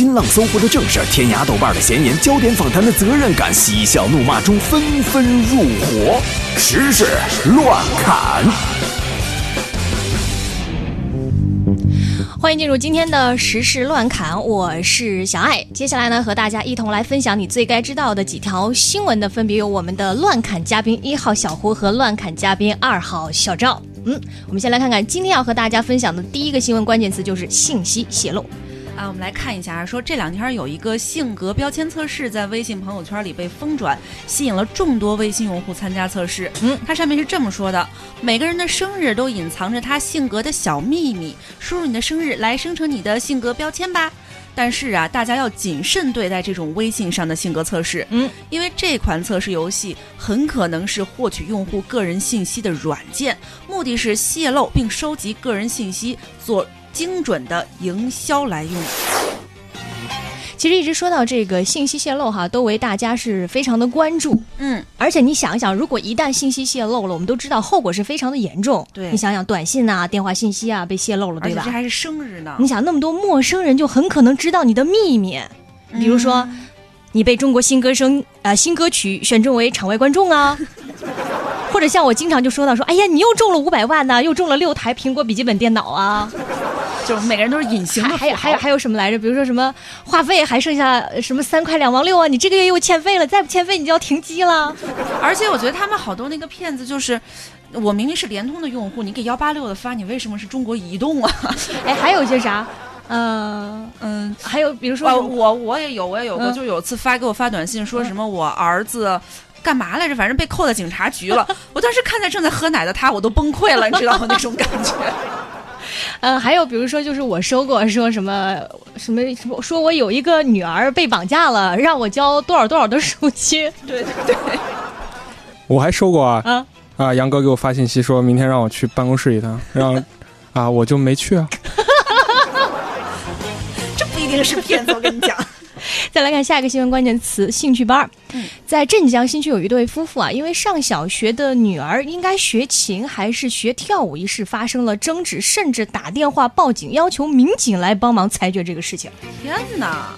新浪、搜狐的正事，天涯、豆瓣的闲言，焦点访谈的责任感，嬉笑怒骂中纷纷入伙，时事乱砍。欢迎进入今天的时事乱侃，我是小爱。接下来呢，和大家一同来分享你最该知道的几条新闻的，分别有我们的乱侃嘉宾一号小胡和乱侃嘉宾二号小赵。嗯，我们先来看看今天要和大家分享的第一个新闻关键词就是信息泄露。啊，我们来看一下，说这两天有一个性格标签测试在微信朋友圈里被疯转，吸引了众多微信用户参加测试。嗯，它上面是这么说的：每个人的生日都隐藏着他性格的小秘密，输入你的生日来生成你的性格标签吧。但是啊，大家要谨慎对待这种微信上的性格测试，嗯，因为这款测试游戏很可能是获取用户个人信息的软件，目的是泄露并收集个人信息，做精准的营销来用。其实一直说到这个信息泄露哈，都为大家是非常的关注。嗯，而且你想一想，如果一旦信息泄露了，我们都知道后果是非常的严重。对，你想想，短信啊、电话信息啊被泄露了，对吧？这还是生日呢。你想，那么多陌生人就很可能知道你的秘密，比如说，你被中国新歌声呃新歌曲选中为场外观众啊，或者像我经常就说到说，哎呀，你又中了五百万呢，又中了六台苹果笔记本电脑啊。就每个人都是隐形的，还有还有还有什么来着？比如说什么话费还剩下什么三块两毛六啊？你这个月又欠费了，再不欠费你就要停机了。而且我觉得他们好多那个骗子就是，我明明是联通的用户，你给幺八六的发，你为什么是中国移动啊？哎，还有些啥？嗯嗯，还有比如说我我也有我也有过，就有次发给我发短信说什么我儿子干嘛来着？反正被扣在警察局了。我当时看在正在喝奶的他，我都崩溃了，你知道吗？那种感觉。嗯，还有比如说，就是我收过说什么什么什么，说我有一个女儿被绑架了，让我交多少多少的赎金。对对对，我还收过啊啊啊！杨哥给我发信息，说明天让我去办公室一趟，让啊我就没去啊。这不一定是骗子，我跟你讲。再来看下一个新闻关键词：兴趣班。在镇江新区有一对夫妇啊，因为上小学的女儿应该学琴还是学跳舞一事发生了争执，甚至打电话报警，要求民警来帮忙裁决这个事情。天哪！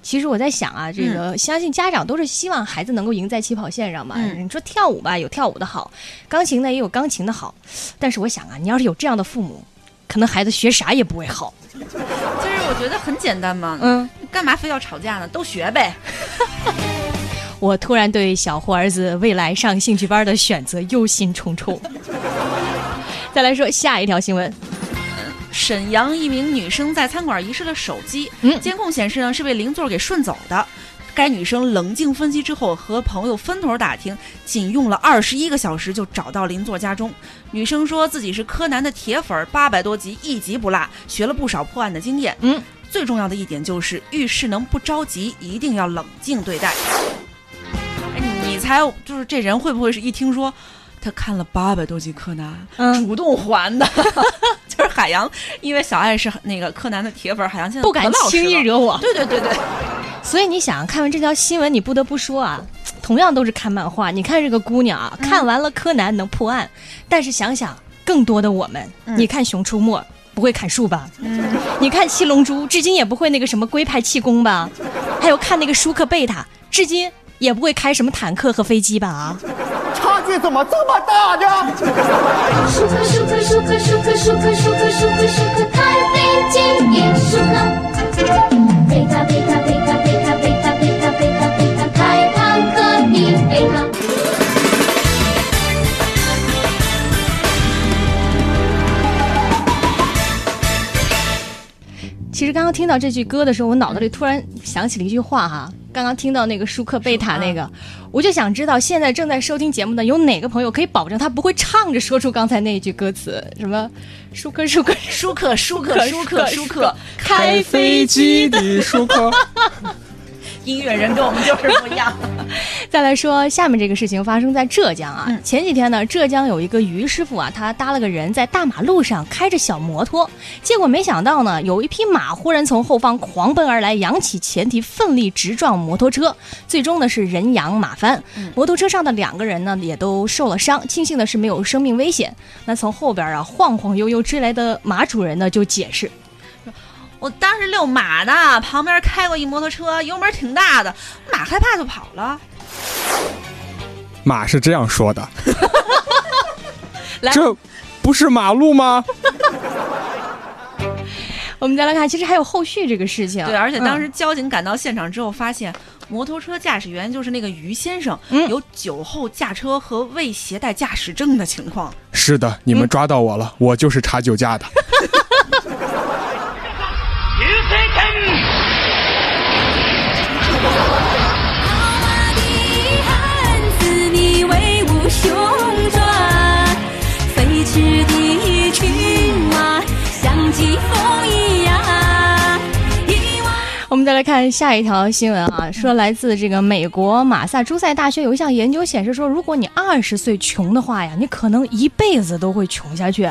其实我在想啊，这个相信家长都是希望孩子能够赢在起跑线上嘛。你说跳舞吧，有跳舞的好；钢琴呢，也有钢琴的好。但是我想啊，你要是有这样的父母，可能孩子学啥也不会好。就是我觉得很简单嘛，嗯。干嘛非要吵架呢？都学呗。我突然对小胡儿子未来上兴趣班的选择忧心忡忡。再来说下一条新闻：沈阳一名女生在餐馆遗失了手机，嗯，监控显示呢是被邻座给顺走的。该女生冷静分析之后，和朋友分头打听，仅用了二十一个小时就找到邻座家中。女生说自己是柯南的铁粉，八百多集一集不落，学了不少破案的经验。嗯。最重要的一点就是遇事能不着急，一定要冷静对待。哎，你猜就是这人会不会是一听说他看了八百多集柯南，主动还的？就是海洋，因为小爱是那个柯南的铁粉，海洋现在不敢轻易惹我。对对对对。所以你想看完这条新闻，你不得不说啊，同样都是看漫画，你看这个姑娘啊，看完了柯南能破案，但是想想更多的我们，你看熊出没。不会砍树吧？嗯，你看七龙珠，至今也不会那个什么龟派气功吧？还有看那个舒克贝塔，至今也不会开什么坦克和飞机吧？啊，差距怎么这么大呢？舒克舒克舒克舒克舒克舒克舒克舒克开飞机也舒克，实刚刚听到这句歌的时候，我脑子里突然想起了一句话哈。刚刚听到那个舒克贝塔那个，我就想知道现在正在收听节目的有哪个朋友可以保证他不会唱着说出刚才那一句歌词？什么舒克舒克舒克舒克舒克舒克开飞机的舒克。音乐人跟我们就是不一样。再来说下面这个事情发生在浙江啊，前几天呢，浙江有一个于师傅啊，他搭了个人在大马路上开着小摩托，结果没想到呢，有一匹马忽然从后方狂奔而来，扬起前蹄奋力直撞摩托车，最终呢是人仰马翻，摩托车上的两个人呢也都受了伤，庆幸的是没有生命危险。那从后边啊晃晃悠悠追来的马主人呢就解释。我当时遛马呢，旁边开过一摩托车，油门挺大的，马害怕就跑了。马是这样说的，这不是马路吗？我们再来看，其实还有后续这个事情。对，而且当时交警赶到现场之后，发现摩托车驾驶员就是那个于先生，有酒后驾车和未携带驾驶证的情况。是的，你们抓到我了，我就是查酒驾的。我们再来看下一条新闻啊，说来自这个美国马萨诸塞大学有一项研究显示说，如果你二十岁穷的话呀，你可能一辈子都会穷下去。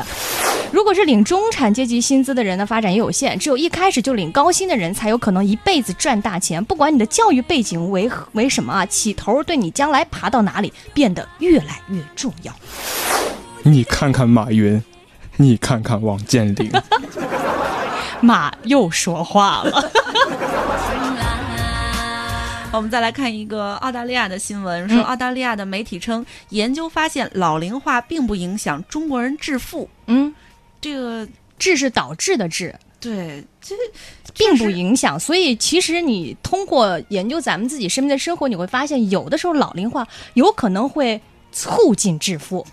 如果是领中产阶级薪资的人呢，发展也有限，只有一开始就领高薪的人才有可能一辈子赚大钱。不管你的教育背景为为什么啊，起头对你将来爬到哪里变得越来越重要。你看看马云，你看看王健林。马又说话了。我们再来看一个澳大利亚的新闻，说澳大利亚的媒体称，研究发现老龄化并不影响中国人致富。嗯，这个“致”是导致的“致”，对，这并不影响。所以，其实你通过研究咱们自己身边的生活，你会发现，有的时候老龄化有可能会。促进致富，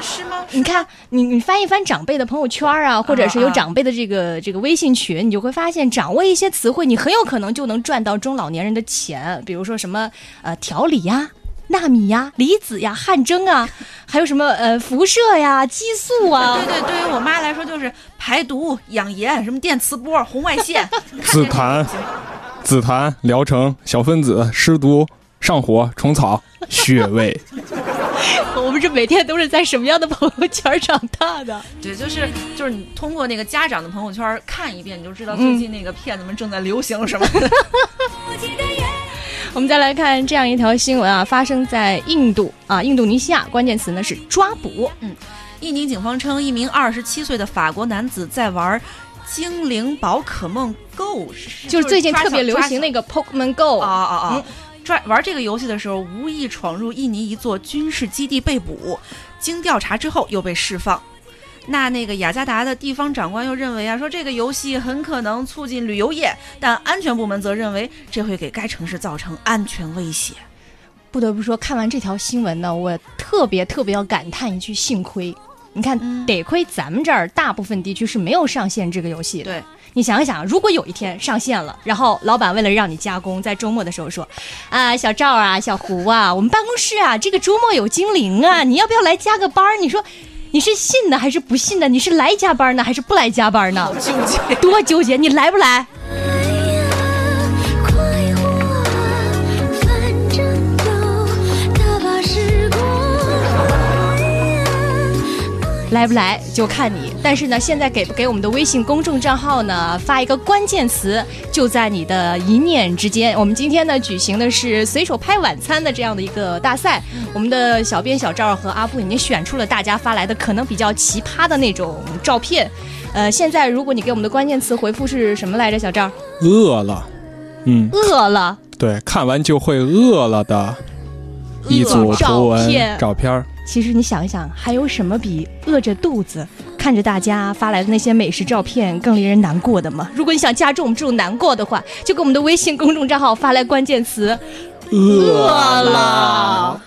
是吗？你看，你你翻一翻长辈的朋友圈啊，或者是有长辈的这个这个微信群，你就会发现，掌握一些词汇，你很有可能就能赚到中老年人的钱。比如说什么呃调理呀、纳米呀、离子呀、汗蒸啊，还有什么呃辐射呀、激素啊。对对，对于我妈来说，就是排毒、养颜，什么电磁波、红外线、紫檀、紫檀疗程、小分子湿毒。上火、虫草、穴位，我们这每天都是在什么样的朋友圈长大的？对，就是就是你通过那个家长的朋友圈看一遍，你就知道最近那个骗子们正在流行什么。我们再来看这样一条新闻啊，发生在印度啊，印度尼西亚，关键词呢是抓捕。嗯，印尼警方称，一名二十七岁的法国男子在玩精灵宝可梦 Go，就是最近特别流行那个 Pokemon Go 啊啊啊！抓玩这个游戏的时候，无意闯入印尼一座军事基地被捕，经调查之后又被释放。那那个雅加达的地方长官又认为啊，说这个游戏很可能促进旅游业，但安全部门则认为这会给该城市造成安全威胁。不得不说，看完这条新闻呢，我特别特别要感叹一句：幸亏。你看，得亏咱们这儿大部分地区是没有上线这个游戏的。对。你想想，如果有一天上线了，然后老板为了让你加工，在周末的时候说：“啊，小赵啊，小胡啊，我们办公室啊，这个周末有精灵啊，你要不要来加个班？”你说，你是信的还是不信的？你是来加班呢，还是不来加班呢？纠结，多纠结！你来不来？来不来就看你，但是呢，现在给不给我们的微信公众账号呢？发一个关键词，就在你的一念之间。我们今天呢举行的是随手拍晚餐的这样的一个大赛，我们的小编小赵和阿布已经选出了大家发来的可能比较奇葩的那种照片。呃，现在如果你给我们的关键词回复是什么来着，小赵？饿了，嗯，饿了，对，看完就会饿了的一组图文照片。其实你想一想，还有什么比饿着肚子看着大家发来的那些美食照片更令人难过的吗？如果你想加重我们这种难过的话，就给我们的微信公众账号发来关键词“饿了”。